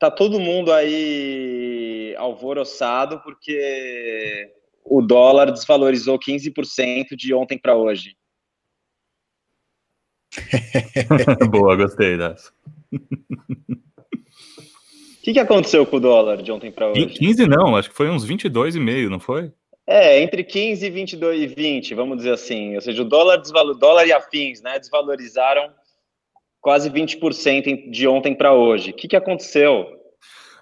tá todo mundo aí alvoroçado porque o dólar desvalorizou 15% de ontem para hoje. Boa, gostei dessa. O que, que aconteceu com o dólar de ontem para hoje? 15 não, acho que foi uns 22,5, não foi? É, entre 15 e 22 e 20, vamos dizer assim. Ou seja, o dólar, dólar e afins, né, desvalorizaram quase 20% de ontem para hoje. O que, que aconteceu?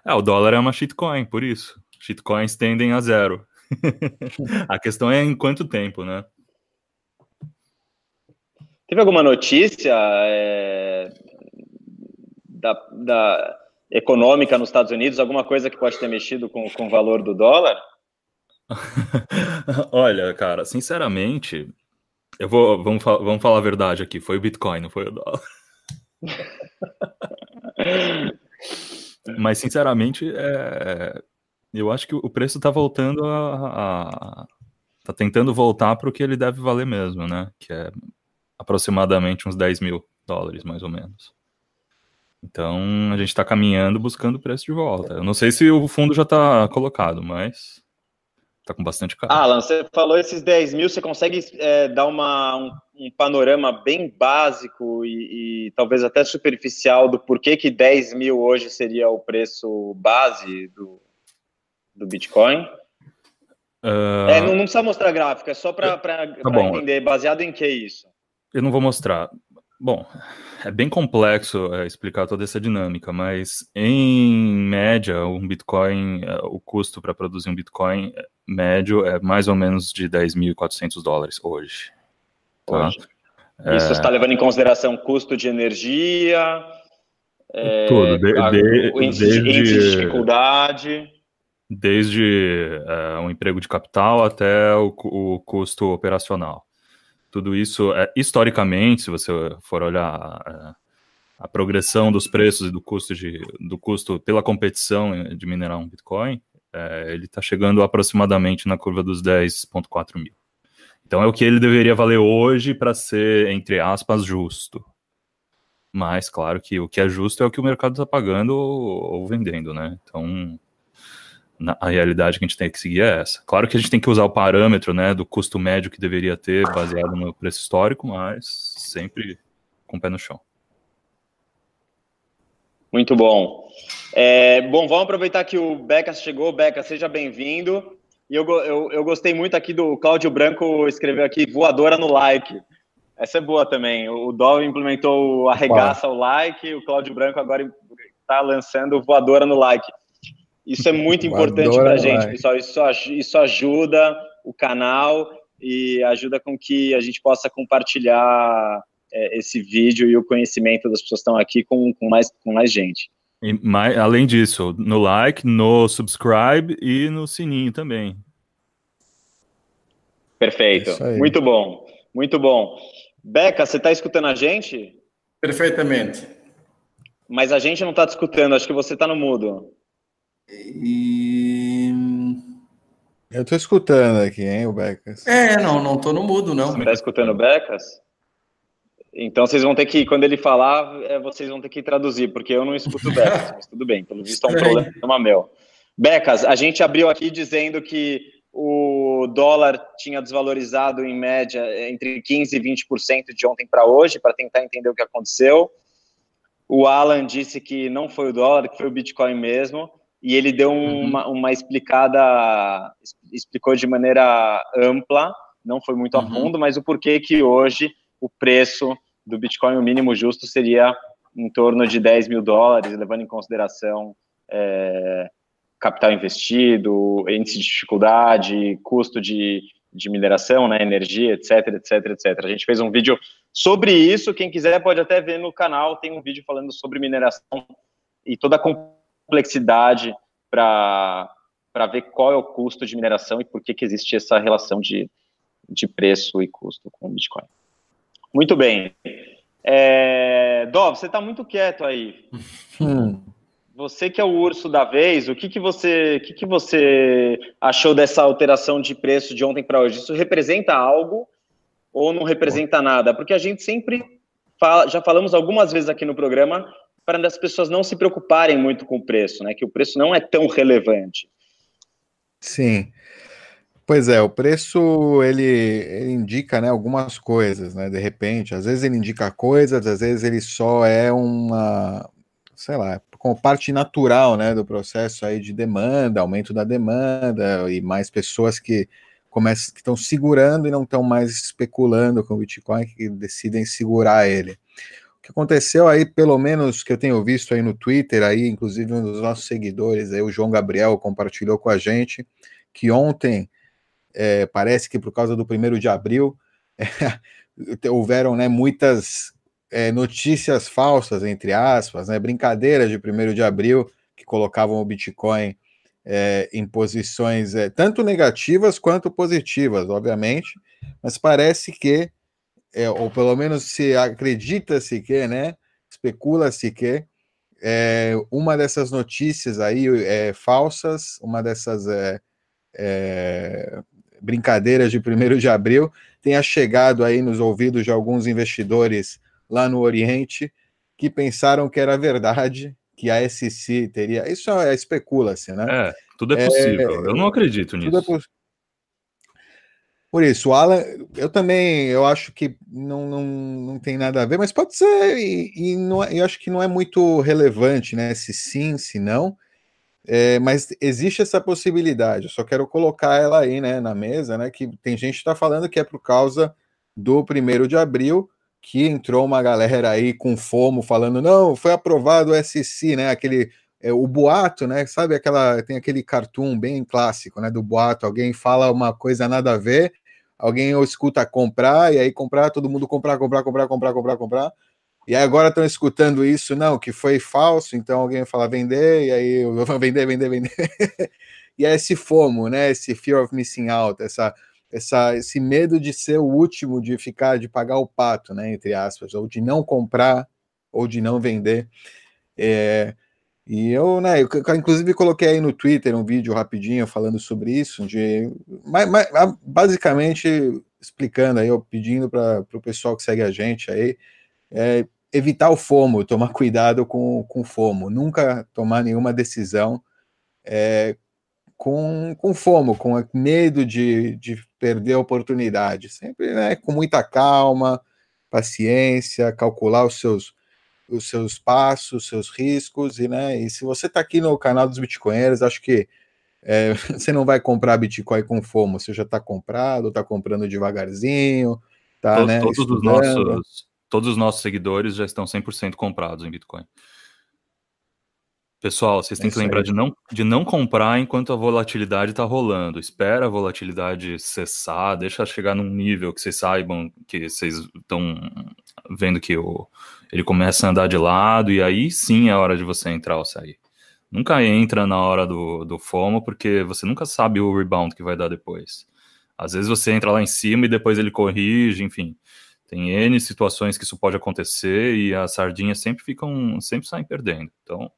É, o dólar é uma shitcoin, por isso. Shitcoins tendem a zero. a questão é em quanto tempo, né? Teve alguma notícia é, da, da, econômica nos Estados Unidos, alguma coisa que pode ter mexido com, com o valor do dólar? Olha, cara, sinceramente, eu vou, vamos, vamos falar a verdade aqui, foi o Bitcoin, não foi o dólar. Mas, sinceramente, é, eu acho que o preço está voltando a, a, tá tentando voltar para o que ele deve valer mesmo, né? Que é aproximadamente uns 10 mil dólares, mais ou menos. Então a gente está caminhando buscando o preço de volta. Eu não sei se o fundo já está colocado, mas está com bastante cara. Alan, você falou esses 10 mil, você consegue é, dar uma, um, um, panorama bem básico e, e, talvez até superficial do porquê que 10 mil hoje seria o preço base do, do Bitcoin? Uh... É, não, não, precisa mostrar gráfico, é só para tá entender. Baseado em que isso? Eu não vou mostrar. Bom, é bem complexo é, explicar toda essa dinâmica, mas em média, um Bitcoin, é, o custo para produzir um Bitcoin é, médio é mais ou menos de 10.400 dólares hoje. Tá? Hoje. Isso está levando em consideração custo de energia, tudo, de, de, o índice, desde, índice de dificuldade. Desde um emprego de capital até o, o custo operacional. Tudo isso, é, historicamente, se você for olhar é, a progressão dos preços e do custo, de, do custo pela competição de minerar um Bitcoin, é, ele está chegando aproximadamente na curva dos 10,4 mil. Então é o que ele deveria valer hoje para ser, entre aspas, justo. Mas, claro que o que é justo é o que o mercado está pagando ou, ou vendendo, né? Então, a realidade que a gente tem que seguir é essa. Claro que a gente tem que usar o parâmetro né, do custo médio que deveria ter, baseado no preço histórico, mas sempre com o pé no chão. Muito bom. É, bom, vamos aproveitar que o Beca chegou. Beca, seja bem-vindo. E eu, eu, eu gostei muito aqui do Cláudio Branco escreveu aqui voadora no like. Essa é boa também. O Dol implementou o arregaça o like, o Cláudio Branco agora está lançando voadora no like. Isso é muito importante para a gente, pessoal. Isso, isso ajuda o canal e ajuda com que a gente possa compartilhar é, esse vídeo e o conhecimento das pessoas que estão aqui com, com, mais, com mais gente. E mais, além disso, no like, no subscribe e no sininho também. Perfeito. Muito bom. Muito bom. Beca, você está escutando a gente? Perfeitamente. Mas a gente não está te escutando, acho que você está no mudo. E... Eu tô escutando aqui, hein, o Becas. É, não, não tô no mudo, não. Você tá escutando o Becas? Então vocês vão ter que, quando ele falar, é, vocês vão ter que traduzir, porque eu não escuto o Becas, mas tudo bem, pelo visto é um problema meu. Becas, a gente abriu aqui dizendo que o dólar tinha desvalorizado em média entre 15% e 20% de ontem para hoje, para tentar entender o que aconteceu. O Alan disse que não foi o dólar, que foi o Bitcoin mesmo e ele deu uhum. uma, uma explicada, explicou de maneira ampla, não foi muito a uhum. fundo, mas o porquê que hoje o preço do Bitcoin, o mínimo justo, seria em torno de 10 mil dólares, levando em consideração é, capital investido, índice de dificuldade, custo de, de mineração, né, energia, etc, etc, etc. A gente fez um vídeo sobre isso, quem quiser pode até ver no canal, tem um vídeo falando sobre mineração e toda a complexidade para ver qual é o custo de mineração e por que, que existe essa relação de, de preço e custo com o Bitcoin. Muito bem. É, Dov, você está muito quieto aí. Hum. Você que é o urso da vez, o que, que você o que, que você achou dessa alteração de preço de ontem para hoje? Isso representa algo ou não representa nada? Porque a gente sempre fala, já falamos algumas vezes aqui no programa para as pessoas não se preocuparem muito com o preço, né? Que o preço não é tão relevante. Sim. Pois é, o preço ele, ele, indica né, algumas coisas, né? De repente, às vezes ele indica coisas, às vezes ele só é uma, sei lá, como parte natural né, do processo aí de demanda, aumento da demanda e mais pessoas que começam, que estão segurando e não estão mais especulando com o Bitcoin, que decidem segurar ele. Que aconteceu aí, pelo menos que eu tenho visto aí no Twitter, aí, inclusive um dos nossos seguidores, aí, o João Gabriel, compartilhou com a gente que ontem é, parece que por causa do primeiro de abril é, houveram né, muitas é, notícias falsas, entre aspas, né, brincadeiras de primeiro de abril que colocavam o Bitcoin é, em posições é, tanto negativas quanto positivas, obviamente, mas parece que, é, ou pelo menos se acredita-se que, né, especula-se que é, uma dessas notícias aí é, falsas, uma dessas é, brincadeiras de 1 de abril tenha chegado aí nos ouvidos de alguns investidores lá no Oriente que pensaram que era verdade, que a SC teria. Isso é especula-se, né? É, tudo é possível. É, eu não acredito é nisso. É. Por isso, o Alan, eu também eu acho que não, não, não tem nada a ver, mas pode ser, e, e não, é, eu acho que não é muito relevante, né? Se sim, se não. É, mas existe essa possibilidade, eu só quero colocar ela aí né, na mesa, né? Que tem gente que está falando que é por causa do primeiro de abril, que entrou uma galera aí com fomo falando, não, foi aprovado o SC, né? Aquele é, o boato, né? Sabe aquela tem aquele cartoon bem clássico, né? Do boato, alguém fala uma coisa nada a ver, alguém escuta comprar e aí comprar, todo mundo comprar, comprar, comprar, comprar, comprar, comprar. E agora estão escutando isso, não, que foi falso, então alguém fala vender, e aí eu vou vender, vender, vender. e é esse FOMO, né? Esse fear of missing out, essa, essa, esse medo de ser o último, de ficar, de pagar o pato, né? Entre aspas, ou de não comprar, ou de não vender. É, e eu, né, eu, inclusive coloquei aí no Twitter um vídeo rapidinho falando sobre isso, de, mas, mas, basicamente explicando aí, eu pedindo para o pessoal que segue a gente aí, é, evitar o fomo, tomar cuidado com, com fomo, nunca tomar nenhuma decisão é, com, com fomo, com medo de, de perder a oportunidade, sempre né, com muita calma, paciência, calcular os seus os seus passos, os seus riscos, e, né, e se você está aqui no canal dos Bitcoinheiros, acho que é, você não vai comprar Bitcoin com fomo, você já está comprado, está comprando devagarzinho, tá, todos, né, todos os nossos todos os nossos seguidores já estão 100% comprados em Bitcoin. Pessoal, vocês têm é que lembrar de não, de não comprar enquanto a volatilidade está rolando. Espera a volatilidade cessar, deixa chegar num nível que vocês saibam que vocês estão vendo que o, ele começa a andar de lado, e aí sim é a hora de você entrar ou sair. Nunca entra na hora do, do FOMO, porque você nunca sabe o rebound que vai dar depois. Às vezes você entra lá em cima e depois ele corrige, enfim. Tem N situações que isso pode acontecer e as sardinhas sempre ficam, sempre saem perdendo. Então,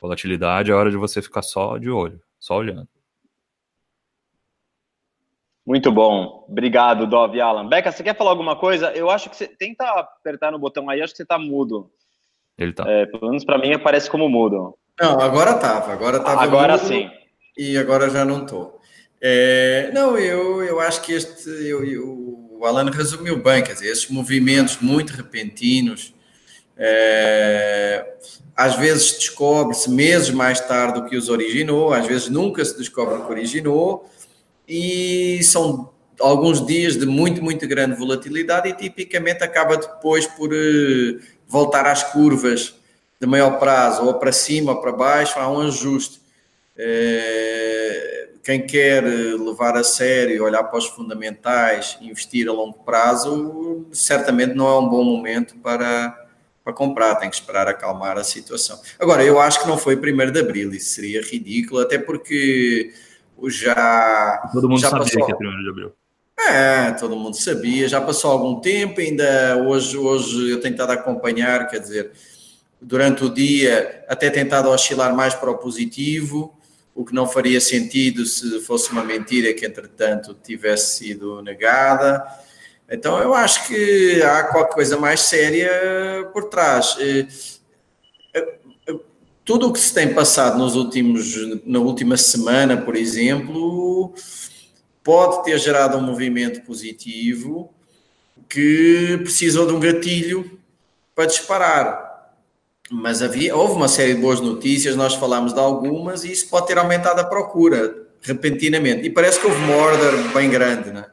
volatilidade é hora de você ficar só de olho, só olhando. Muito bom. Obrigado, Dov e Alan. Beca, você quer falar alguma coisa? Eu acho que você tenta apertar no botão aí, acho que você tá mudo. Ele tá. É, pelo menos para mim aparece como mudo. Não, agora tava, agora tava Agora mudo, sim. E agora já não tô. É, não, eu, eu acho que este eu, eu o Alan resumiu bem, quer dizer, esses movimentos muito repentinos, é, às vezes descobre-se meses mais tarde o que os originou, às vezes nunca se descobre o que originou, e são alguns dias de muito, muito grande volatilidade e tipicamente acaba depois por uh, voltar às curvas de maior prazo, ou para cima ou para baixo, há um ajuste. É, quem quer levar a sério, olhar para os fundamentais, investir a longo prazo, certamente não é um bom momento para, para comprar, tem que esperar acalmar a situação. Agora, eu acho que não foi 1 de abril, isso seria ridículo, até porque já. Todo mundo já sabia passou, que é 1 de abril. É, todo mundo sabia, já passou algum tempo, ainda hoje, hoje eu tenho tentado acompanhar, quer dizer, durante o dia até tentado oscilar mais para o positivo, o que não faria sentido se fosse uma mentira que, entretanto, tivesse sido negada. Então, eu acho que há qualquer coisa mais séria por trás. Eh, tudo o que se tem passado nos últimos, na última semana, por exemplo, pode ter gerado um movimento positivo que precisou de um gatilho para disparar. Mas havia, houve uma série de boas notícias, nós falámos de algumas, e isso pode ter aumentado a procura repentinamente. E parece que houve uma order bem grande, né?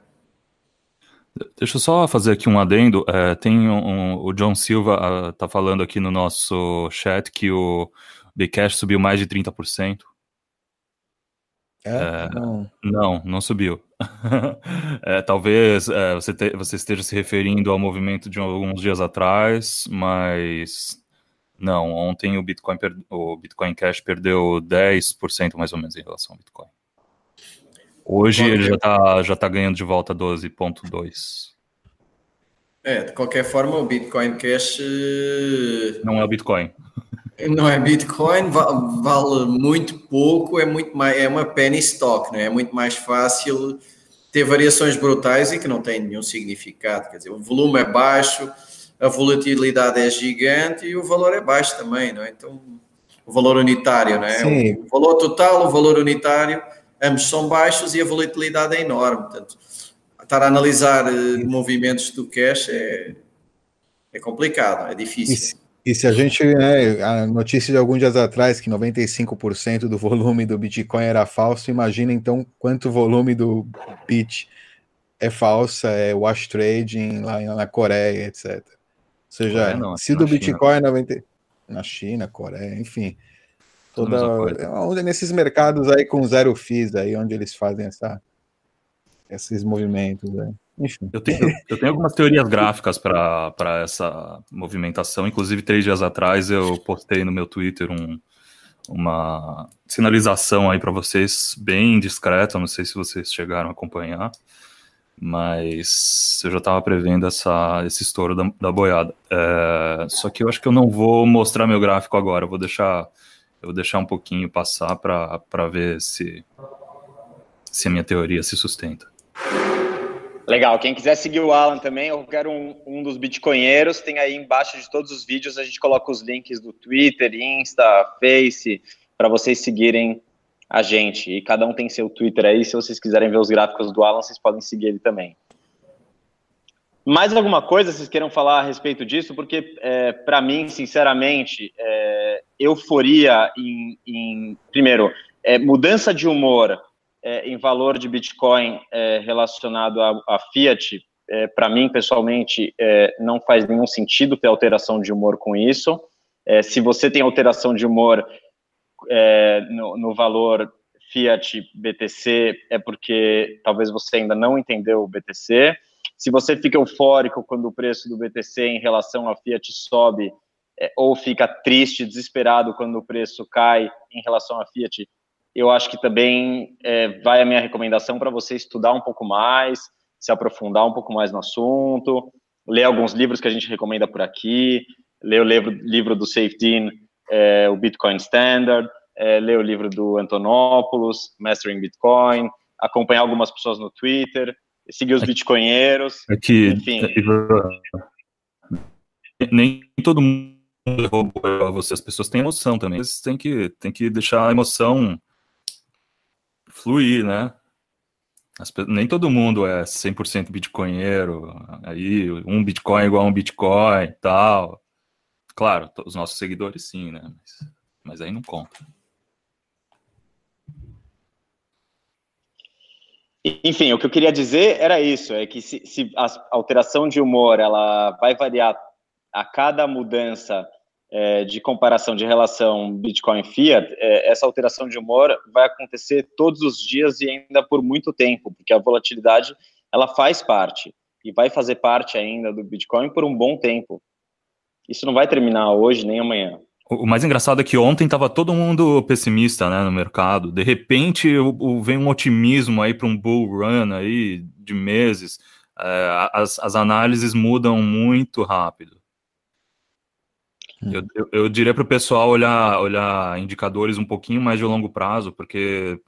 Deixa eu só fazer aqui um adendo. É, tem um, um, o John Silva está ah, falando aqui no nosso chat que o Bcash subiu mais de 30%. É? é não. não, não subiu. é, talvez é, você, te, você esteja se referindo ao movimento de alguns dias atrás, mas não, ontem o Bitcoin, per, o Bitcoin Cash perdeu 10% mais ou menos em relação ao Bitcoin. Hoje ele já está já tá ganhando de volta 12,2. É, de qualquer forma, o Bitcoin Cash. Eh, não é o Bitcoin. Não é Bitcoin, vale muito pouco, é muito mais, é uma penny stock, não é? é muito mais fácil ter variações brutais e que não têm nenhum significado. Quer dizer, o volume é baixo, a volatilidade é gigante e o valor é baixo também, não é? Então, o valor unitário, não é? Sim. O valor total, o valor unitário ambos são baixos e a volatilidade é enorme. Portanto, estar a analisar uh, movimentos do cash é, é complicado, é difícil. E, e se a gente, né, a notícia de alguns dias atrás que 95% do volume do Bitcoin era falso, imagina então quanto volume do Bit é falsa, é wash trading lá na Coreia, etc. Ou seja, não, se do Bitcoin é 90 na China, Coreia, enfim, Toda, é onde nesses mercados aí com zero FIIs aí, onde eles fazem essa, esses movimentos. Né? Enfim. Eu tenho, eu tenho algumas teorias gráficas para essa movimentação. Inclusive, três dias atrás eu postei no meu Twitter um, uma sinalização aí para vocês, bem discreta. Não sei se vocês chegaram a acompanhar, mas eu já estava prevendo essa, esse estouro da, da boiada. É, só que eu acho que eu não vou mostrar meu gráfico agora, eu vou deixar eu vou deixar um pouquinho passar para ver se, se a minha teoria se sustenta. Legal. Quem quiser seguir o Alan também, eu quero um, um dos bitcoinheiros. Tem aí embaixo de todos os vídeos, a gente coloca os links do Twitter, Insta, Face, para vocês seguirem a gente. E cada um tem seu Twitter aí. Se vocês quiserem ver os gráficos do Alan, vocês podem seguir ele também. Mais alguma coisa vocês queiram falar a respeito disso? Porque, é, para mim, sinceramente, é, euforia em, em primeiro, é, mudança de humor é, em valor de Bitcoin é, relacionado a, Fiat, é, para mim, pessoalmente, não faz nenhum sentido ter alteração de humor com isso. se você tem alteração de humor no, no valor Fiat BTC, é porque talvez você ainda não entendeu o BTC se você fica eufórico quando o preço do BTC em relação à Fiat sobe, é, ou fica triste, desesperado quando o preço cai em relação à Fiat, eu acho que também é, vai a minha recomendação para você estudar um pouco mais, se aprofundar um pouco mais no assunto, ler alguns livros que a gente recomenda por aqui, ler o livro, livro do Safety, é, o Bitcoin Standard, é, ler o livro do Antonopoulos, Mastering Bitcoin, acompanhar algumas pessoas no Twitter, seguir os é bitcoinheiros, é que, enfim. É, nem todo mundo a você, as pessoas têm emoção também, eles têm que, têm que deixar a emoção fluir, né? As, nem todo mundo é 100% bitcoinheiro, aí um bitcoin igual a um bitcoin tal. Claro, os nossos seguidores sim, né? Mas, mas aí não conta. Enfim, o que eu queria dizer era isso, é que se, se a alteração de humor ela vai variar a cada mudança é, de comparação de relação Bitcoin Fiat, é, essa alteração de humor vai acontecer todos os dias e ainda por muito tempo, porque a volatilidade ela faz parte e vai fazer parte ainda do Bitcoin por um bom tempo. Isso não vai terminar hoje nem amanhã. O mais engraçado é que ontem estava todo mundo pessimista né, no mercado. De repente vem um otimismo aí para um bull run aí de meses. É, as, as análises mudam muito rápido. Eu, eu, eu, diria para o pessoal olhar, olhar indicadores um pouquinho mais de longo prazo, porque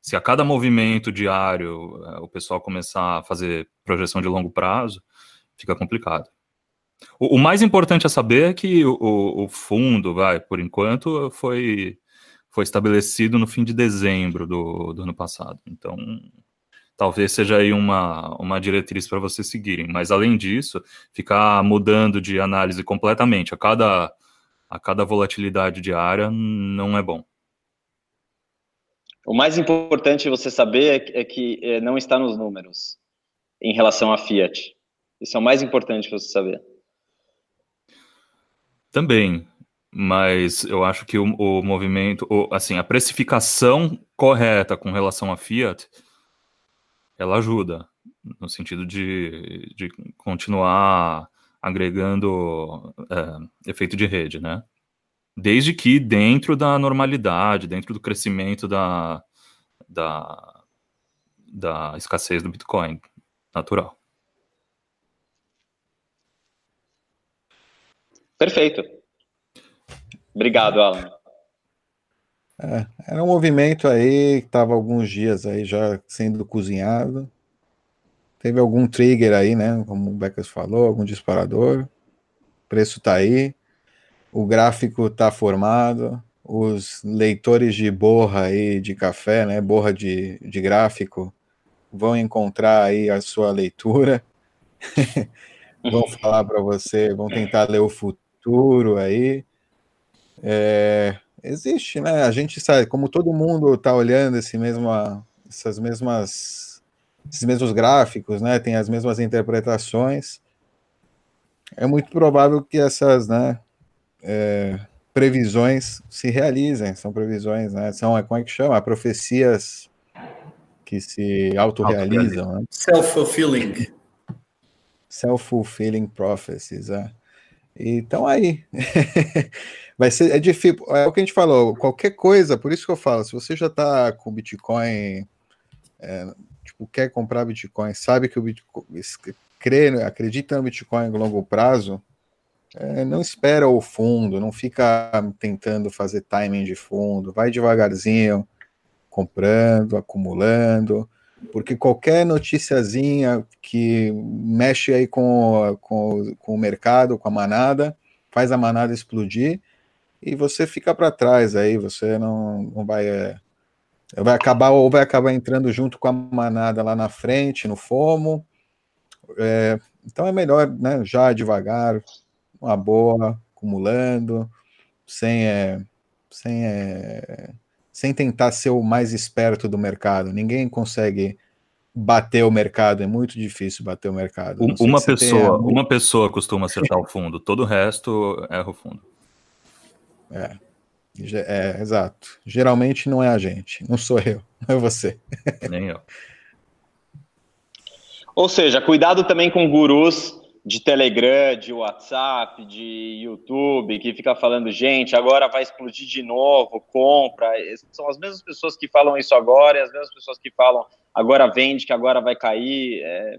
se a cada movimento diário é, o pessoal começar a fazer projeção de longo prazo, fica complicado. O, o, mais importante a saber é que o, o, fundo, vai, por enquanto, foi, foi estabelecido no fim de dezembro do, do ano passado. Então, talvez seja aí uma, uma diretriz para vocês seguirem. Mas, além disso, ficar mudando de análise completamente a cada, a cada volatilidade diária não é bom. O mais importante você saber é que é, não está nos números em relação à Fiat. Isso é o mais importante você saber. Também, mas eu acho que o, o movimento, o, assim, a precificação correta com relação à Fiat, ela ajuda no sentido de, de continuar agregando é, efeito de rede, né? Desde que dentro da normalidade, dentro do crescimento da, da, da escassez do Bitcoin natural. Perfeito. Obrigado, Alan. É, era um movimento aí que estava alguns dias aí já sendo cozinhado. Teve algum trigger aí, né? Como o Becas falou, algum disparador. O preço está aí. O gráfico está formado. Os leitores de borra aí de café, né? Borra de, de gráfico, vão encontrar aí a sua leitura. vão falar para você, vão tentar ler o futuro futuro aí. É, existe, né? A gente sabe, como todo mundo está olhando esse mesma, essas mesmas, esses mesmos gráficos, né? Tem as mesmas interpretações. É muito provável que essas, né? É, previsões se realizem. São previsões, né? São, como é que chama? Profecias que se autorrealizam. Né? Self-fulfilling. Self-fulfilling prophecies, é. Então aí vai ser é difícil. É o que a gente falou. Qualquer coisa, por isso que eu falo. Se você já está com Bitcoin, é, tipo quer comprar Bitcoin, sabe que o Bitcoin crê, acredita no Bitcoin a longo prazo, é, não espera o fundo, não fica tentando fazer timing de fundo, vai devagarzinho, comprando, acumulando porque qualquer noticiazinha que mexe aí com, com, com o mercado, com a manada, faz a manada explodir e você fica para trás aí, você não, não vai é, vai acabar ou vai acabar entrando junto com a manada lá na frente, no FOMO. É, então é melhor, né, já devagar, uma boa, acumulando, sem é, sem é, sem tentar ser o mais esperto do mercado. Ninguém consegue bater o mercado, é muito difícil bater o mercado. Uma pessoa, uma pessoa costuma acertar o fundo, todo o resto erra o fundo. É, é, exato. Geralmente não é a gente, não sou eu, não é você. Nem eu. Ou seja, cuidado também com gurus de Telegram, de WhatsApp, de YouTube, que fica falando, gente, agora vai explodir de novo, compra. São as mesmas pessoas que falam isso agora e as mesmas pessoas que falam, agora vende, que agora vai cair. É...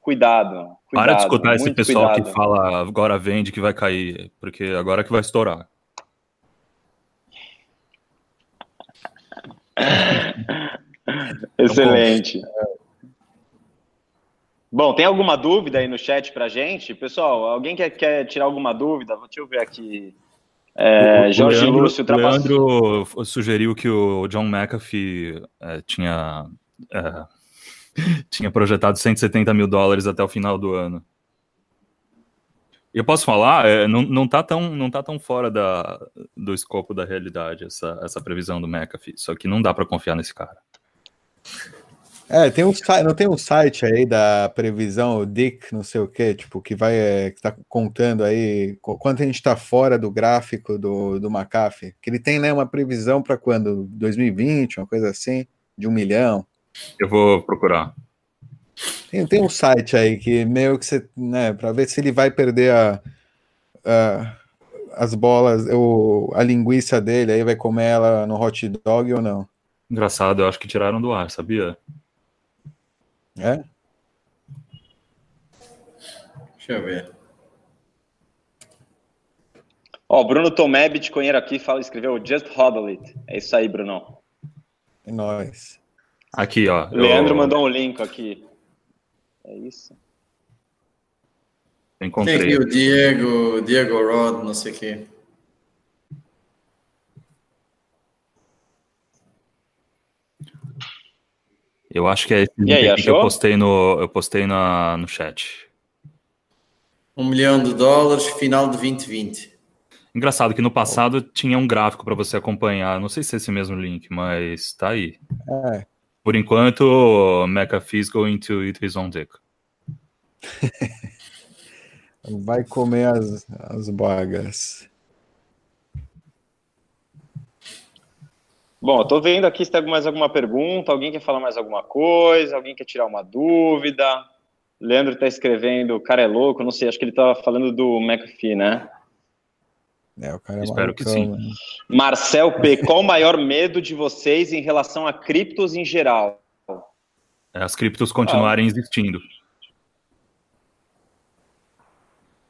Cuidado, cuidado. Para de escutar esse pessoal cuidado. que fala, agora vende, que vai cair, porque agora que vai estourar. Excelente. Bom, tem alguma dúvida aí no chat pra gente? Pessoal, alguém quer, quer tirar alguma dúvida? Deixa eu ver aqui. É, o, Jorge Leandro, Lúcio Leandro sugeriu que o John McAfee é, tinha, é, tinha projetado 170 mil dólares até o final do ano. Eu posso falar, é, não, não, tá tão, não tá tão fora da, do escopo da realidade essa, essa previsão do McAfee, só que não dá para confiar nesse cara. É, tem um não tem um site aí da previsão, o Dick, não sei o que, tipo, que vai, é, que tá contando aí quanto a gente está fora do gráfico do, do McAfee, que ele tem, né, uma previsão para quando? 2020, uma coisa assim, de um milhão. Eu vou procurar. Tem, tem um site aí que meio que você, né, para ver se ele vai perder a, a as bolas, o, a linguiça dele, aí vai comer ela no hot dog ou não. Engraçado, eu acho que tiraram do ar, sabia? É? Deixa eu ver. Ó, Bruno Tomé, Bitcoinheiro aqui, fala, escreveu Just Hodl It. É isso aí, Bruno. É nóis. Aqui, ó. Leandro eu... mandou um link aqui. É isso. encontrei. Tem aqui o Diego, Diego Rod, não sei o quê. Eu acho que é esse E aí, link que eu postei no, eu postei na, no chat. Um milhão de dólares, final de 2020. Engraçado que no passado tinha um gráfico para você acompanhar. Não sei se é esse mesmo link, mas tá aí. É, Por enquanto, McAfee's going to eat his own dick. vai comer as, as bagas. Bom, eu tô vendo aqui se tem mais alguma pergunta. Alguém quer falar mais alguma coisa? Alguém quer tirar uma dúvida? Leandro tá escrevendo, o cara é louco, não sei, acho que ele tá falando do McAfee, né? É, o cara é Espero que sim. né? Marcel P, qual o maior medo de vocês em relação a criptos em geral? É, As criptos continuarem existindo.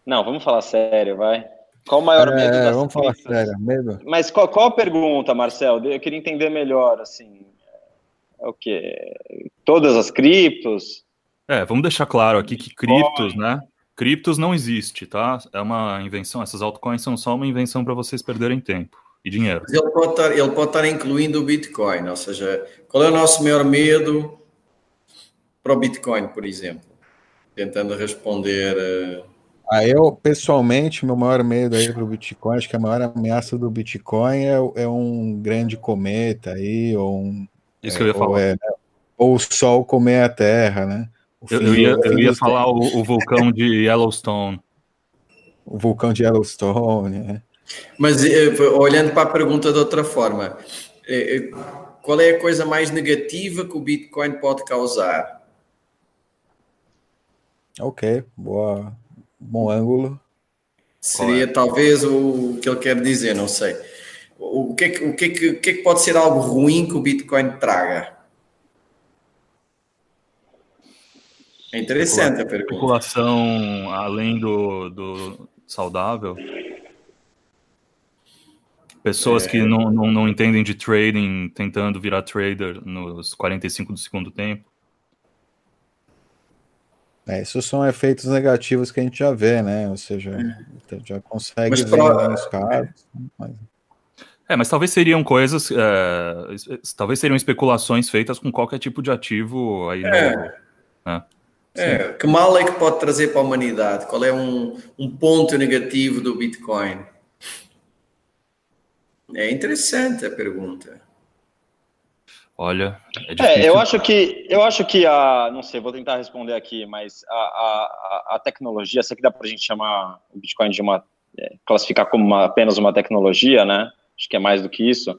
Não, vamos falar sério, vai. Qual o maior medo É, das vamos falar sério, medo. Mas qual, qual a pergunta, Marcel? Eu queria entender melhor, assim. É o quê? Todas as criptos? É, vamos deixar claro aqui que criptos, né? Criptos não existe, tá? É uma invenção, essas altcoins são só uma invenção para vocês perderem tempo e dinheiro. Mas ele pode, estar, ele pode estar incluindo o Bitcoin, ou seja, qual é o nosso maior medo para o Bitcoin, por exemplo? Tentando responder. eh, Ah, eu, pessoalmente, meu maior medo aí pro Bitcoin, acho que a maior ameaça do Bitcoin é, é um grande cometa aí, ou um. Isso que eu ia ou, falar. é, né, ou o Sol comer a Terra, né? Eu, eu ia, eu ia falar o, o vulcão de Yellowstone. o vulcão de Yellowstone, né? Mas eh, olhando para a pergunta de outra forma, eh, eh, qual é a coisa mais negativa que o Bitcoin pode causar? Ok, boa, bom ângulo. Seria talvez o que ele quer dizer, não sei. O que, é que, o, que é que, o que é que pode ser algo ruim que o Bitcoin traga? É interessante a pergunta. Especulação além do, do saudável. Pessoas que não, não, não entendem de trading tentando virar trader nos 45 do segundo tempo. É, esses são efeitos negativos que a gente já vê, né? Ou seja, já consegue Mas ver pra- alguns casos. mas- É, mas talvez seriam coisas, é, talvez seriam especulações feitas com qualquer tipo de ativo aí É. novo. né? É, que mal é que pode trazer para a humanidade? Qual é um, um ponto negativo do Bitcoin? É interessante a pergunta. Olha, é difícil. É, eu acho que eu acho que a não sei, vou tentar responder aqui, mas a, a, a- tecnologia, sei que dá para a gente chamar o Bitcoin de uma é, classificar como uma- apenas uma tecnologia, né? Acho que é mais do que isso.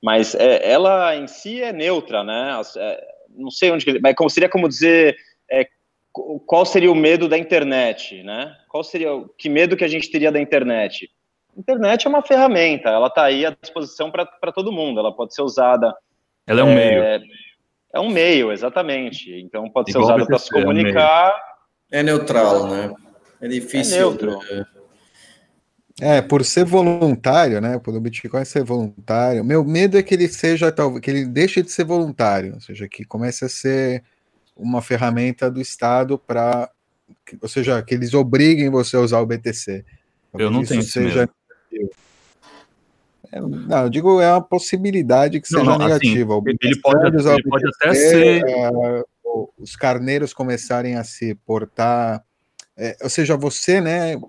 Mas é, ela em si é neutra, né? É, não sei onde, que- mas como seria como dizer é, qu- qual seria o medo da internet, né? Qual seria o que medo que a gente teria da internet? Internet é uma ferramenta, ela está aí à disposição para todo mundo. Ela pode ser usada Ela é um meio. é, é um meio, exatamente. Então pode ser Igual usada o para se é um comunicar. É neutral, né? É difícil. É neutro. É, por ser voluntário, né? Por o Bitcoin ser voluntário. Meu medo é que ele seja, talvez, que ele deixe de ser voluntário, ou seja, que comece a ser uma ferramenta do Estado para, ou seja, que eles obriguem você a usar o BTC. Eu não tenho isso esse medo. É, não, eu digo, é uma possibilidade que seja não, assim, negativa. O ele pode- ele pode até ser- os carneiros começarem a se portar, é, ou seja, você, né,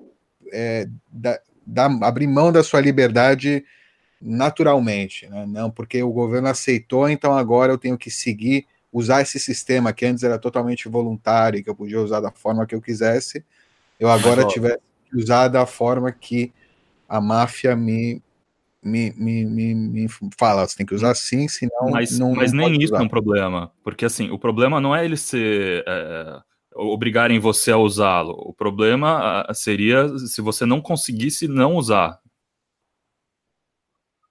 é, dá- dá- abrir mão da sua liberdade naturalmente, né? Não porque o governo aceitou, então agora eu tenho que seguir, usar esse sistema que antes era totalmente voluntário, que eu podia usar da forma que eu quisesse, eu agora tivesse que usar da forma que a máfia me, me, me, me, me fala, você tem que usar assim, senão Mas, não, mas não nem isso usar. é um problema. Porque assim, o problema não é ele ser. é, obrigarem você a usá-lo. O problema seria se você não conseguisse não usar.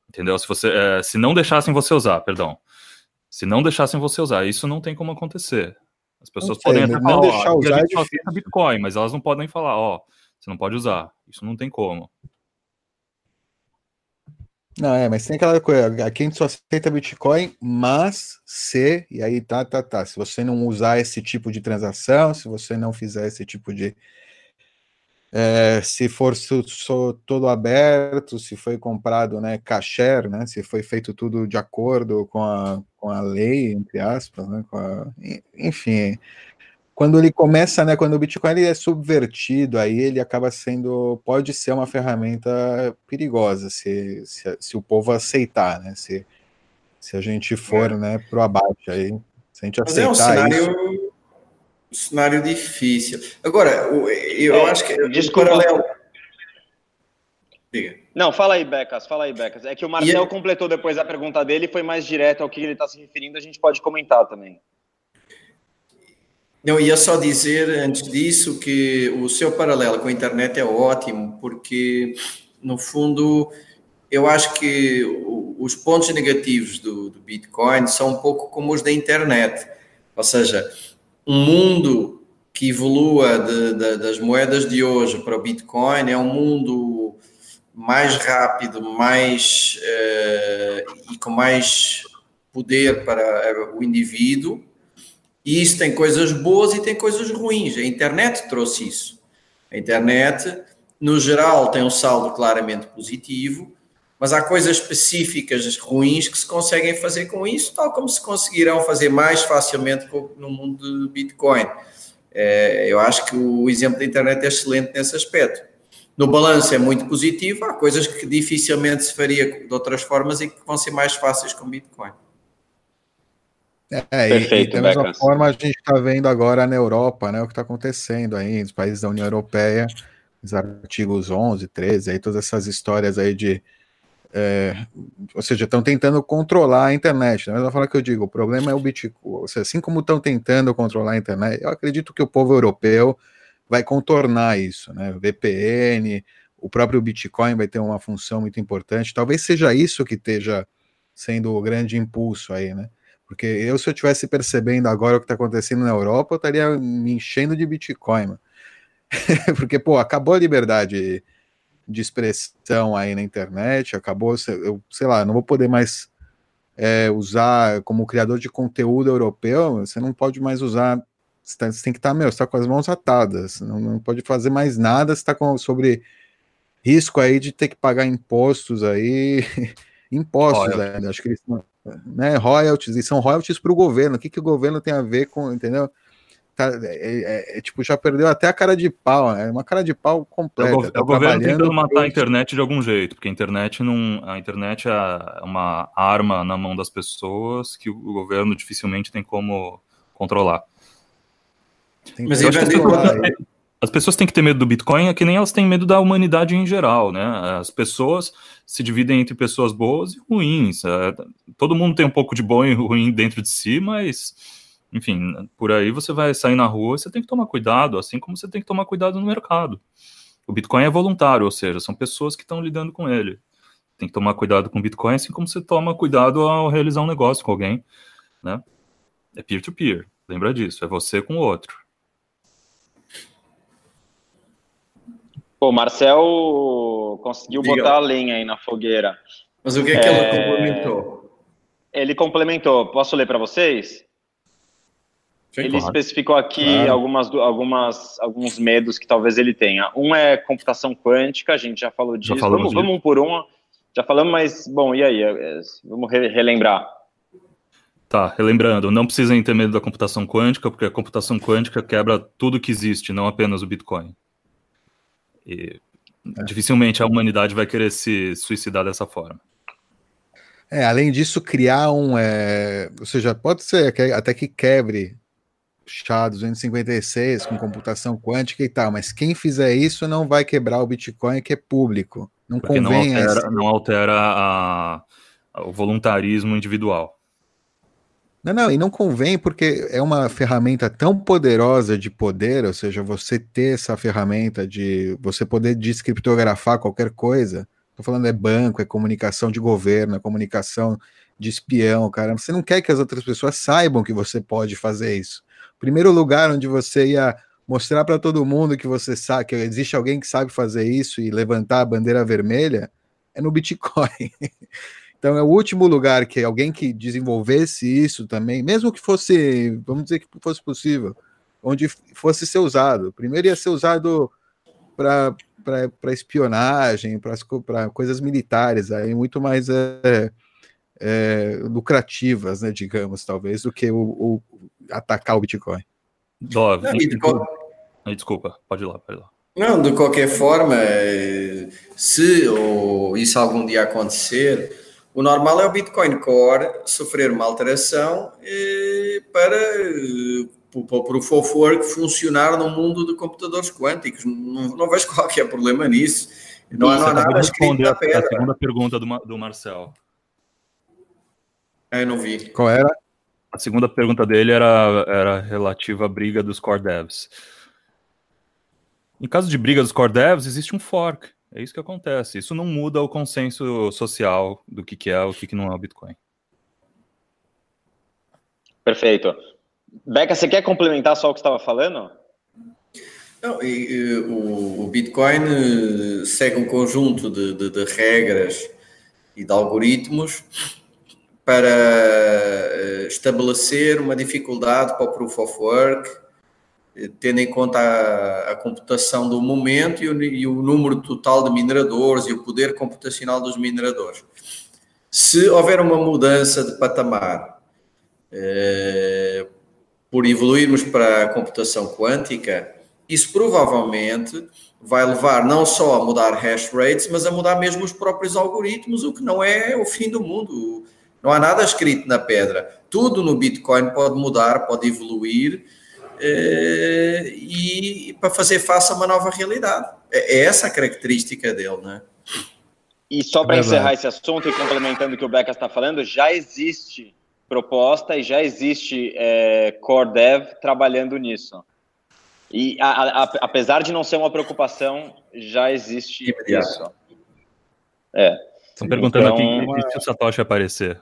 Entendeu? Se, você, é, se não deixassem você usar, perdão. Se não deixassem você usar, isso não tem como acontecer. As pessoas sei, podem até não falar, deixar ó, usar a é gente aceita Bitcoin, mas elas não podem falar, ó, você não pode usar. Isso não tem como. Não, é, mas tem aquela coisa, aqui a gente só aceita Bitcoin, mas se, e aí tá, tá, tá, se você não usar esse tipo de transação, se você não fizer esse tipo de, é, se for todo aberto, se foi comprado, né, kasher, né, se foi feito tudo de acordo com a, com a lei, entre aspas, né, a, enfim, quando ele começa, né, quando o Bitcoin ele é subvertido, aí ele acaba sendo, pode ser uma ferramenta perigosa, se, se, se o povo aceitar, né, se, se a gente for, é. né, pro abate, aí, se a gente aceitar Mas é um cenário... isso cenário difícil. Agora, eu é, acho que. Desculpa. Paralelo... Diga. Não, fala aí, Becas, fala aí, Becas. É que o Marcel e... completou depois a pergunta dele e foi mais direto ao que ele está se referindo, a gente pode comentar também. Não, ia só dizer antes disso que o seu paralelo com a internet é ótimo, porque no fundo eu acho que os pontos negativos do, do Bitcoin são um pouco como os da internet. Ou seja, um mundo que evolua de, de, das moedas de hoje para o Bitcoin é um mundo mais rápido, mais uh, e com mais poder para o indivíduo. E isso tem coisas boas e tem coisas ruins. A internet trouxe isso. A internet, no geral, tem um saldo claramente positivo, mas há coisas específicas ruins que se conseguem fazer com isso, tal como se conseguirão fazer mais facilmente no mundo de Bitcoin. É, eu acho que o exemplo da internet é excelente nesse aspecto. No balanço é muito positivo, há coisas que dificilmente se faria de outras formas e que vão ser mais fáceis com Bitcoin. É, Perfeito, e, e da mesma forma a gente está vendo agora na Europa, né, o que está acontecendo aí nos países da União Europeia, os artigos 11, 13, aí todas essas histórias aí de é, ou seja, estão tentando controlar a internet. Da mesma forma que eu digo, o problema é o Bitcoin. Seja, assim como estão tentando controlar a internet, eu acredito que o povo europeu vai contornar isso, né? VPN, o próprio Bitcoin vai ter uma função muito importante. Talvez seja isso que esteja sendo o grande impulso aí, né? Porque eu, se eu estivesse percebendo agora o que está acontecendo na Europa, eu estaria me enchendo de Bitcoin. Porque, pô, acabou a liberdade de expressão aí na internet, acabou, eu sei lá, não vou poder mais é, usar como criador de conteúdo europeu, você não pode mais usar, você, tá, você tem que estar, tá, meu, você está com as mãos atadas, não, não pode fazer mais nada, você está sobre risco aí de ter que pagar impostos aí, impostos, né? acho que eles né, royalties, e são royalties para o governo, o que, que o governo tem a ver com, entendeu? tá, é, é, é, tipo, já perdeu até a cara de pau, é né? uma cara de pau completa. É o, tá o governo tentando matar a internet de algum jeito, porque a internet não, a internet é uma arma na mão das pessoas que o governo dificilmente tem como controlar. Tem Mas as, pessoas, as pessoas têm que ter medo do Bitcoin, é que nem elas têm medo da humanidade em geral, né? As pessoas se dividem entre pessoas boas e ruins. É, todo mundo tem um pouco de bom e ruim dentro de si, mas enfim, por aí você vai sair na rua, você tem que tomar cuidado, assim como você tem que tomar cuidado no mercado. O Bitcoin é voluntário, ou seja, são pessoas que estão lidando com ele. Tem que tomar cuidado com o Bitcoin, assim como você toma cuidado ao realizar um negócio com alguém, né? É peer-to-peer, -peer, lembra disso, é você com o outro. Pô, Marcel conseguiu Diga. botar a lenha aí na fogueira. Mas o que é que é... ele complementou? Ele complementou. Posso ler para vocês? Sim, ele claro. especificou aqui claro. algumas, algumas, alguns medos que talvez ele tenha. Um é computação quântica, a gente já falou disso. Já vamos, vamos um por um. Já falamos, mas, bom, e aí? É, é, vamos relembrar. Tá, relembrando, não precisem ter medo da computação quântica, porque a computação quântica quebra tudo que existe, não apenas o Bitcoin. E é. dificilmente a humanidade vai querer se suicidar dessa forma. É, além disso, criar um. É, ou seja, pode ser até que quebre SHA 256 com computação quântica e tal, mas quem fizer isso não vai quebrar o Bitcoin que é público. Não Porque convém. Não altera, não altera a, a, o voluntarismo individual. Não, não, e não convém porque é uma ferramenta tão poderosa de poder, ou seja, você ter essa ferramenta de você poder descriptografar qualquer coisa. Estou falando é banco, é comunicação de governo, é comunicação de espião, cara. Você não quer que as outras pessoas saibam que você pode fazer isso primeiro lugar onde você ia mostrar para todo mundo que você sabe que existe alguém que sabe fazer isso e levantar a bandeira vermelha é no Bitcoin. então é o último lugar que alguém que desenvolvesse isso também, mesmo que fosse, vamos dizer que fosse possível, onde fosse ser usado. Primeiro ia ser usado para espionagem, para coisas militares, aí muito mais é, é, lucrativas, né, digamos, talvez, do que o, o atacar o Bitcoin. Dó, Não, Bitcoin... Desculpa, pode ir lá, pode ir lá. Não, de qualquer forma, se ou isso algum dia acontecer, o normal é o Bitcoin Core sofrer uma alteração eh, para o Proof of Work funcionar no mundo de computadores quânticos. Não, não vejo qualquer problema nisso. Não, há, não há nada escrito na pedra. A segunda pergunta do, do Marcel. Ah, eu não vi. Qual era? A segunda pergunta dele era, era relativa à briga dos core devs. Em caso de briga dos core devs, existe um fork. É isso que acontece. Isso não muda o consenso social do que, que é o que, que não é o Bitcoin. Perfeito. Beca, você quer complementar só o que estava falando? Não, e, e, o, o, Bitcoin eh, segue um conjunto de, de, de, regras e de algoritmos para eh, estabelecer uma dificuldade para o Proof of Work, tendo em conta a, a computação do momento e o, e o, número total de mineradores e o poder computacional dos mineradores. Se houver uma mudança de patamar eh, por evoluirmos para a computação quântica, isso provavelmente vai levar não só a mudar hash rates, mas a mudar mesmo os próprios algoritmos, o que não é o fim do mundo. Não há nada escrito na pedra. Tudo no Bitcoin pode mudar, pode evoluir eh, e para fazer face a uma nova realidade. É, é essa a característica dele, né? E só para encerrar esse assunto e complementando o que o Beca está falando, já existe proposta e já existe é, Core Dev trabalhando nisso. E a, a, apesar de não ser uma preocupação, já existe isso. É. Estão perguntando então, aqui se o Satoshi aparecer.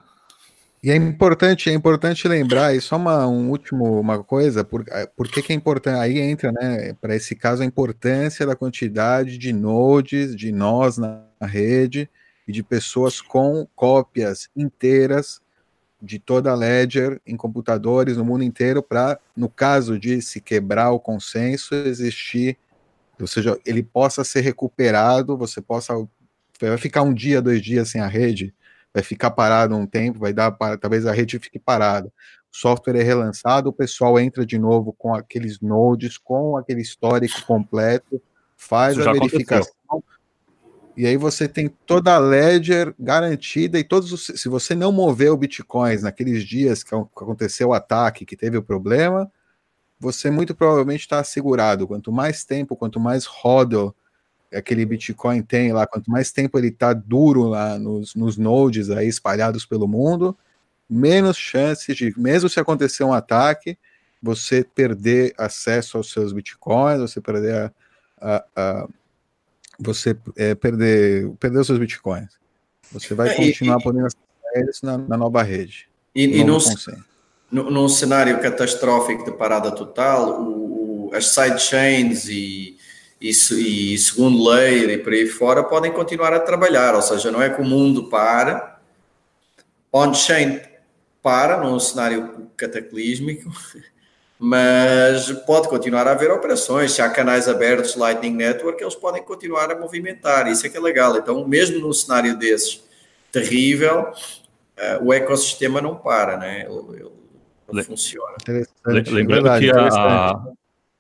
E é importante, é importante lembrar, e só uma um último uma coisa, por, por que, que é importante? Aí entra, né, para esse caso, a importância da quantidade de nodes, de nós na rede e de pessoas com cópias inteiras de toda a Ledger em computadores no mundo inteiro para, no caso de se quebrar o consenso, existir, ou seja, ele possa ser recuperado, você possa vai ficar um dia, dois dias sem a rede, vai ficar parado um tempo, vai dar para, talvez a rede fique parada. O software é relançado, o pessoal entra de novo com aqueles nodes, com aquele histórico completo, faz a verificação. Aconteceu e aí você tem toda a ledger garantida e todos os, se você não moveu bitcoins naqueles dias que aconteceu o ataque, que teve o problema, você muito provavelmente está assegurado. Quanto mais tempo, quanto mais roda aquele bitcoin tem lá, quanto mais tempo ele está duro lá nos, nos nodes aí espalhados pelo mundo, menos chances de, mesmo se acontecer um ataque, você perder acesso aos seus bitcoins, você perder a, a, a você é, perder, perder os seus bitcoins. Você vai é, continuar e, podendo acessar eles na, na, nova rede. E, e num, num cenário catastrófico de parada total, o, o, as sidechains e, e, e segundo layer e por aí fora podem continuar a trabalhar, ou seja, não é que o mundo para, on-chain para num cenário cataclísmico, mas pode continuar a haver operações. Se há canais abertos Lightning Network, eles podem continuar a movimentar. Isso é que é legal. Então, mesmo num cenário desses terrível, uh, o ecossistema não para, né? Ele, ele, ele funciona. Lembrando que a.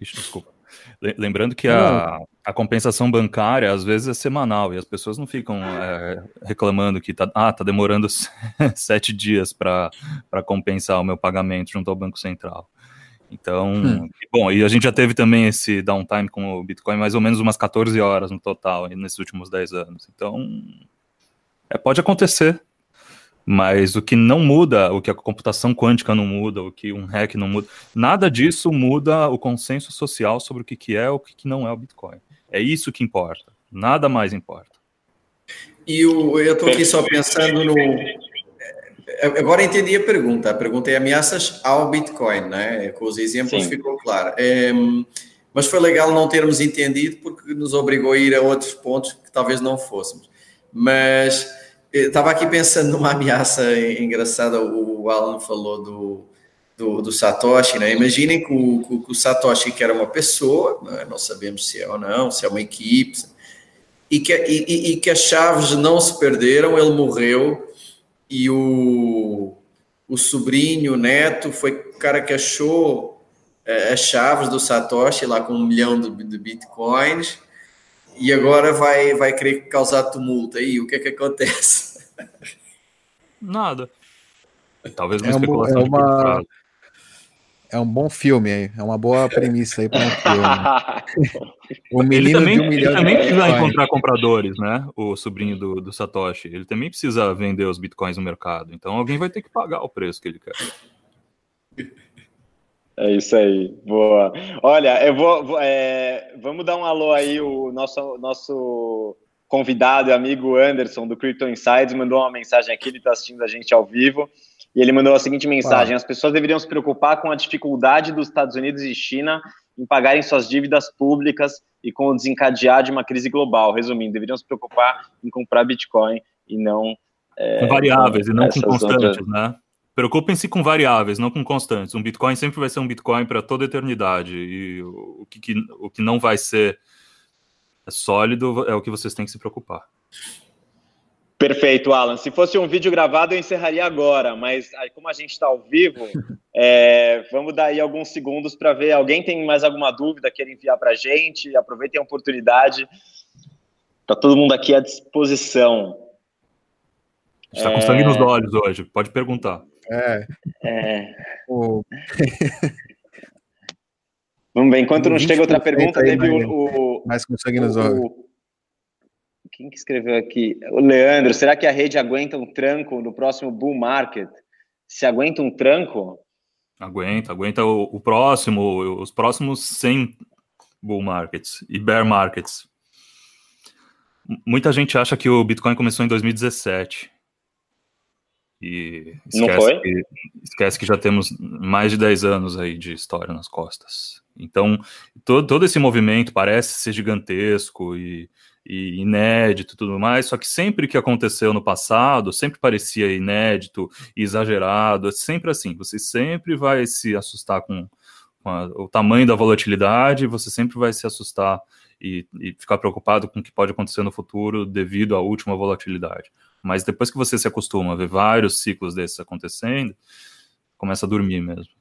Desculpa. Lembrando que a, a compensação bancária às vezes é semanal e as pessoas não ficam é, reclamando que tá, ah, tá demorando sete dias para compensar o meu pagamento junto ao Banco Central. Então, hum. bom, e a gente já teve também esse downtime com o Bitcoin mais ou menos umas 14 horas no total nesses últimos 10 anos. Então, é, pode acontecer, mas o que não muda, o que a computação quântica não muda, o que um hack não muda, nada disso muda o consenso social sobre o que, que é o que, que não é o Bitcoin. É isso que importa, nada mais importa. E o, eu estou aqui só pensando no, Agora entendi a pergunta. A pergunta é ameaças ao Bitcoin, né? Com os exemplos Sim. ficou claro. É, mas foi legal não termos entendido porque nos obrigou a ir a outros pontos que talvez não fôssemos. Mas estava aqui pensando numa ameaça engraçada. O Alan falou do, do, do Satoshi, né? Imaginem que o, que o, Satoshi, que era uma pessoa, né? não sabemos se é ou não, se é uma equipe, e que, e, e que as chaves não se perderam, ele morreu e o, o sobrinho, o neto, foi o cara que achou eh, as chaves do Satoshi lá com um milhão de, de bitcoins e agora vai, vai querer causar tumulto aí. O que é que acontece? Nada. Talvez uma é especulação é uma, é um bom filme aí, é uma boa premissa aí para um filme. o menino ele também, de um ele também precisa encontrar compradores, né? O sobrinho do, do Satoshi. Ele também precisa vender os bitcoins no mercado. Então alguém vai ter que pagar o preço que ele quer. É isso aí, boa. Olha, eu vou, vou é, vamos dar um alô aí, o nosso, nosso convidado e amigo Anderson do Crypto Insights mandou uma mensagem aqui, ele está assistindo a gente ao vivo. E ele mandou a seguinte mensagem: as pessoas deveriam se preocupar com a dificuldade dos Estados Unidos e China em pagarem suas dívidas públicas e com o desencadear de uma crise global. Resumindo, deveriam se preocupar em comprar Bitcoin e não. É, com variáveis com e não com constantes, outras... né? Preocupem-se com variáveis, não com constantes. Um Bitcoin sempre vai ser um Bitcoin para toda a eternidade. E o que, o que não vai ser sólido é o que vocês têm que se preocupar. Perfeito, Alan. Se fosse um vídeo gravado, eu encerraria agora, mas como a gente está ao vivo, é, vamos dar aí alguns segundos para ver. Alguém tem mais alguma dúvida, quer enviar para a gente? Aproveitem a oportunidade. Está todo mundo aqui à disposição. Está com é... sangue nos olhos hoje, pode perguntar. É. é... O... Vamos ver, enquanto não chega outra pergunta, teve o, com sangue nos. Quem que escreveu aqui? O Leandro, será que a rede aguenta um tranco no próximo bull market? Se aguenta um tranco? Aguenta, aguenta o, o próximo, os próximos 100 bull markets e bear markets. Muita gente acha que o Bitcoin começou em 2017. E esquece, que, esquece que já temos mais de 10 anos aí de história nas costas. Então, todo, todo esse movimento parece ser gigantesco e e inédito e tudo mais, só que sempre que aconteceu no passado, sempre parecia inédito exagerado, é sempre assim, você sempre vai se assustar com, com a, o tamanho da volatilidade, você sempre vai se assustar e, e, ficar preocupado com o que pode acontecer no futuro devido à última volatilidade. Mas depois que você se acostuma a ver vários ciclos desses acontecendo, começa a dormir mesmo.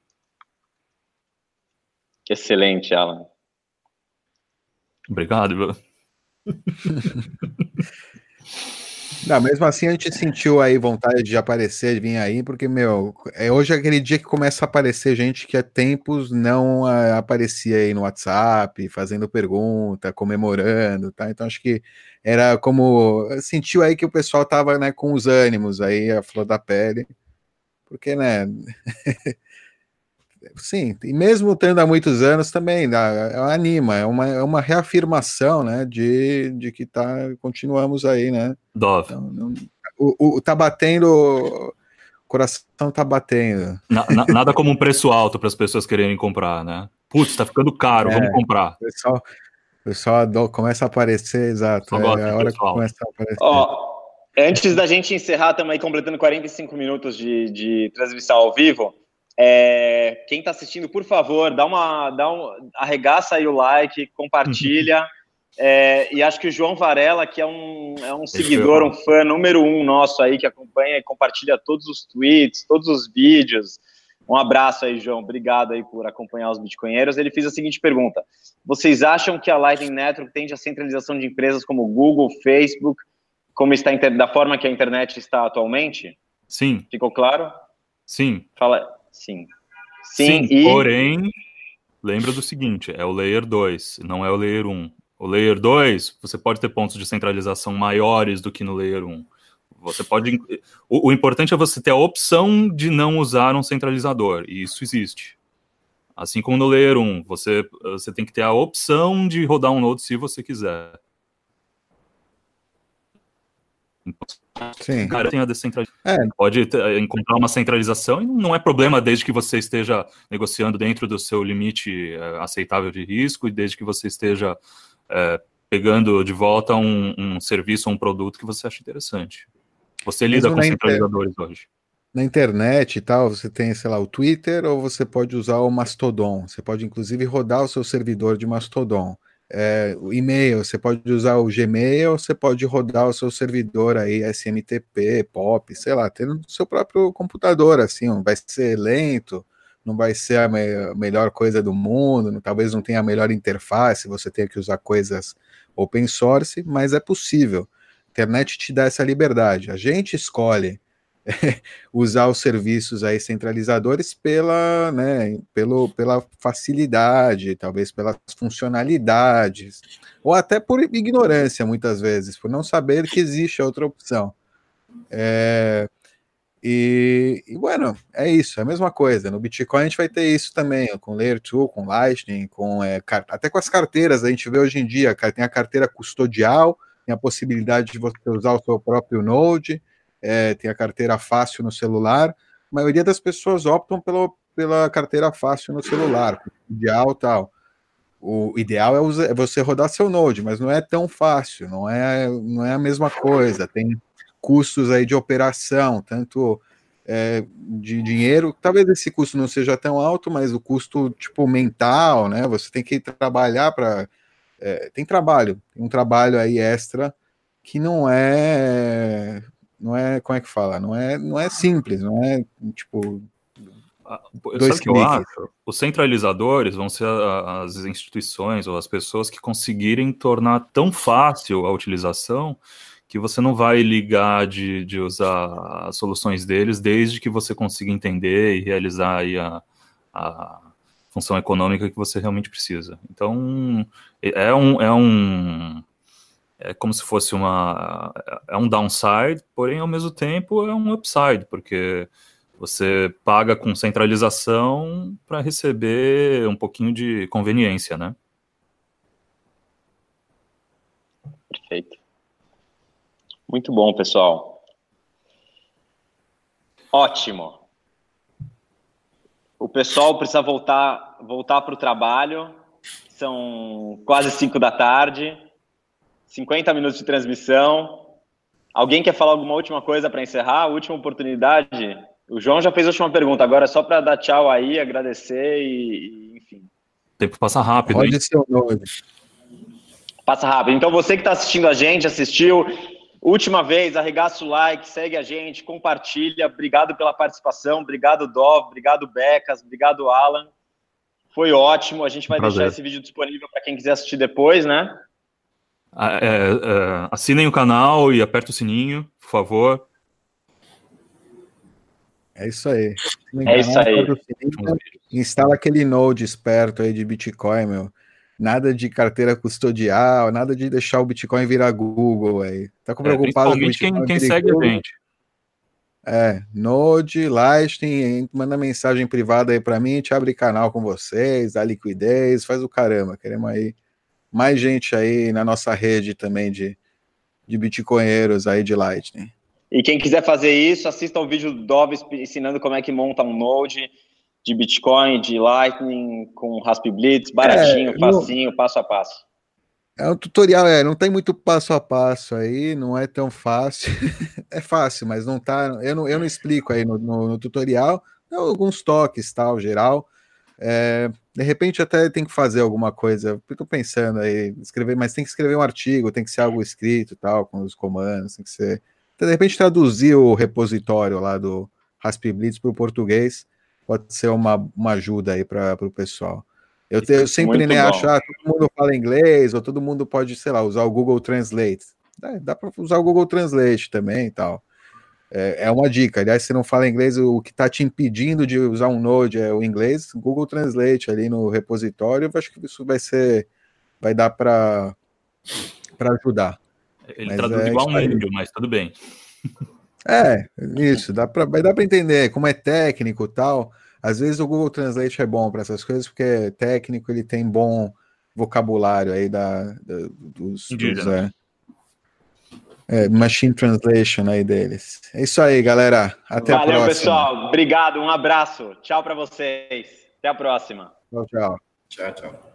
Excelente, Alan. Obrigado. Não, mesmo assim a gente sentiu aí vontade de aparecer, de vir aí, porque, meu, é hoje é aquele dia que começa a aparecer gente que há tempos não ah, aparecia aí no WhatsApp, fazendo pergunta, comemorando, tá? Então acho que era como. Sentiu aí que o pessoal tava, né, com os ânimos aí, a flor da pele, porque, né. sim, e mesmo tendo há muitos anos também anima, é uma, é uma reafirmação, né, de, de que tá, continuamos aí, né? Dove. Então, não, o, o, tá batendo, o coração tá batendo. Na, na, nada como um preço alto para as pessoas quererem comprar, né? Putz, tá ficando caro, é, vamos comprar. O pessoal, o pessoal começa a aparecer, exato, é a hora que começa a aparecer. Ó, antes da gente encerrar, estamos aí completando 45 minutos de, de transmissão ao vivo, é, quem está assistindo, por favor, dá uma, dá um, arregaça aí o like, compartilha. É, e acho que o João Varela, que é um, é um seguidor, um fã número um nosso aí, que acompanha e compartilha todos os tweets, todos os vídeos. Um abraço aí, João. Obrigado aí por acompanhar os bitcoinheiros. Ele fez a seguinte pergunta: Vocês acham que a Lightning Network tende a centralização de empresas como Google, Facebook, como está da forma que a internet está atualmente? Sim. Ficou claro? Sim. Fala. Sim. Sim, Sim e... porém, lembra do seguinte, é o Layer 2, não é o Layer 1. O Layer 2, você pode ter pontos de centralização maiores do que no Layer 1. Você pode. O, o, importante é você ter a opção de não usar um centralizador, e isso existe. Assim como no Layer 1, você, você tem que ter a opção de rodar um node se você quiser. Sim. Cara, tem a descentralização. É. Pode ter, encontrar uma centralização e não é problema desde que você esteja negociando dentro do seu limite é, aceitável de risco e desde que você esteja é, pegando de volta um, um, serviço ou um produto que você acha interessante. Você lida Mesmo com centralizadores hoje. na internet e tal, você tem, sei lá, o Twitter ou você pode usar o Mastodon. Você pode, inclusive, rodar o seu servidor de Mastodon. É, o e-mail, você pode usar o Gmail, você pode rodar o seu servidor aí, SMTP, POP, sei lá, tendo no seu próprio computador, assim, vai ser lento, não vai ser a, me melhor coisa do mundo, talvez não tenha a melhor interface, você tenha que usar coisas open source, mas é possível. A internet te dá essa liberdade. A gente escolhe usar os serviços aí centralizadores pela, né, pelo, pela facilidade, talvez pelas funcionalidades, ou até por ignorância, muitas vezes, por não saber que existe outra opção. É, e, e, bueno, é isso, é a mesma coisa. No Bitcoin a gente vai ter isso também, com Layer 2, com Lightning, com, é, até com as carteiras, a gente vê hoje em dia, tem a carteira custodial, tem a possibilidade de você usar o seu próprio Node, é, tem a carteira fácil no celular. A maioria das pessoas optam pelo, pela carteira fácil no celular, ideal tal. O ideal é, usar, é, você rodar seu Node, mas não é tão fácil, não é, não é a mesma coisa. Tem custos aí de operação, tanto é, de dinheiro. Talvez esse custo não seja tão alto, mas o custo tipo mental, né? Você tem que trabalhar para é, tem trabalho, tem um trabalho aí extra que não é não é, como é que fala? Não é, não é simples, não é tipo. Ah, dois que eu acho? Os centralizadores vão ser as instituições ou as pessoas que conseguirem tornar tão fácil a utilização que você não vai ligar de, de usar as soluções deles desde que você consiga entender e realizar aí a, a função econômica que você realmente precisa. Então, é um, é um é como se fosse uma é um downside, porém ao mesmo tempo é um upside, porque você paga com centralização para receber um pouquinho de conveniência, né? Perfeito. Muito bom, pessoal. Ótimo. O pessoal precisa voltar voltar para o trabalho. São quase cinco da tarde. 50 minutos de transmissão. Alguém quer falar alguma última coisa para encerrar? Última oportunidade? O João já fez a última pergunta, agora é só para dar tchau aí, agradecer e, e enfim. O tempo passa rápido. Pode ser o nome. Passa rápido. Então você que está assistindo a gente, assistiu, última vez, arregaça o like, segue a gente, compartilha. Obrigado pela participação, obrigado Dov, obrigado Becas, obrigado Alan. Foi ótimo. A gente vai Prazer. deixar esse vídeo disponível para quem quiser assistir depois, né? É, é, assinem o canal e apertem o sininho, por favor. É isso aí. É isso aí. Sininho, instala aquele Node esperto aí de Bitcoin, meu. Nada de carteira custodial, nada de deixar o Bitcoin virar Google aí. Tá com é, preocupado com o Bitcoin? Quem, quem segue a gente. É, Node, Lightning, manda mensagem privada aí para mim, te abre canal com vocês, dá liquidez, faz o caramba. Queremos aí mais gente aí na nossa rede também de, de bitcoinheiros aí de Lightning. E quem quiser fazer isso, assista ao vídeo do Dove ensinando como é que monta um node de Bitcoin, de Lightning, com Rasp Blitz, baratinho, é, facinho, passo a passo. É um tutorial, é, não tem muito passo a passo aí, não é tão fácil. é fácil, mas não tá. Eu não, eu não explico aí no, no, no tutorial, alguns toques, tal, geral. É, de repente até tem que fazer alguma coisa. Estou pensando aí, escrever, mas tem que escrever um artigo, tem que ser algo escrito tal, com os comandos, tem que ser. Então, de repente traduzir o repositório lá do Raspberry para o português pode ser uma, uma ajuda aí para o pessoal. Eu, te, eu sempre nem acho, ah, todo mundo fala inglês, ou todo mundo pode, sei lá, usar o Google Translate. Dá, dá para usar o Google Translate também e tal. É, é, uma dica. Aliás, se não fala inglês, o que está te impedindo de usar um Node é o inglês. Google Translate ali no repositório, eu acho que isso vai ser, vai dar para para ajudar. Ele mas traduz é, igual um índio, mas tudo bem. É, isso, dá pra, dar para entender como é técnico tal. Às vezes o Google Translate é bom para essas coisas, porque é técnico, ele tem bom vocabulário aí da, da dos, dos é, é, machine translation aí deles. É isso aí, galera. Até Valeu, a próxima. Valeu, pessoal. Obrigado. Um abraço. Tchau para vocês. Até a próxima. Tchau, tchau. Tchau, tchau.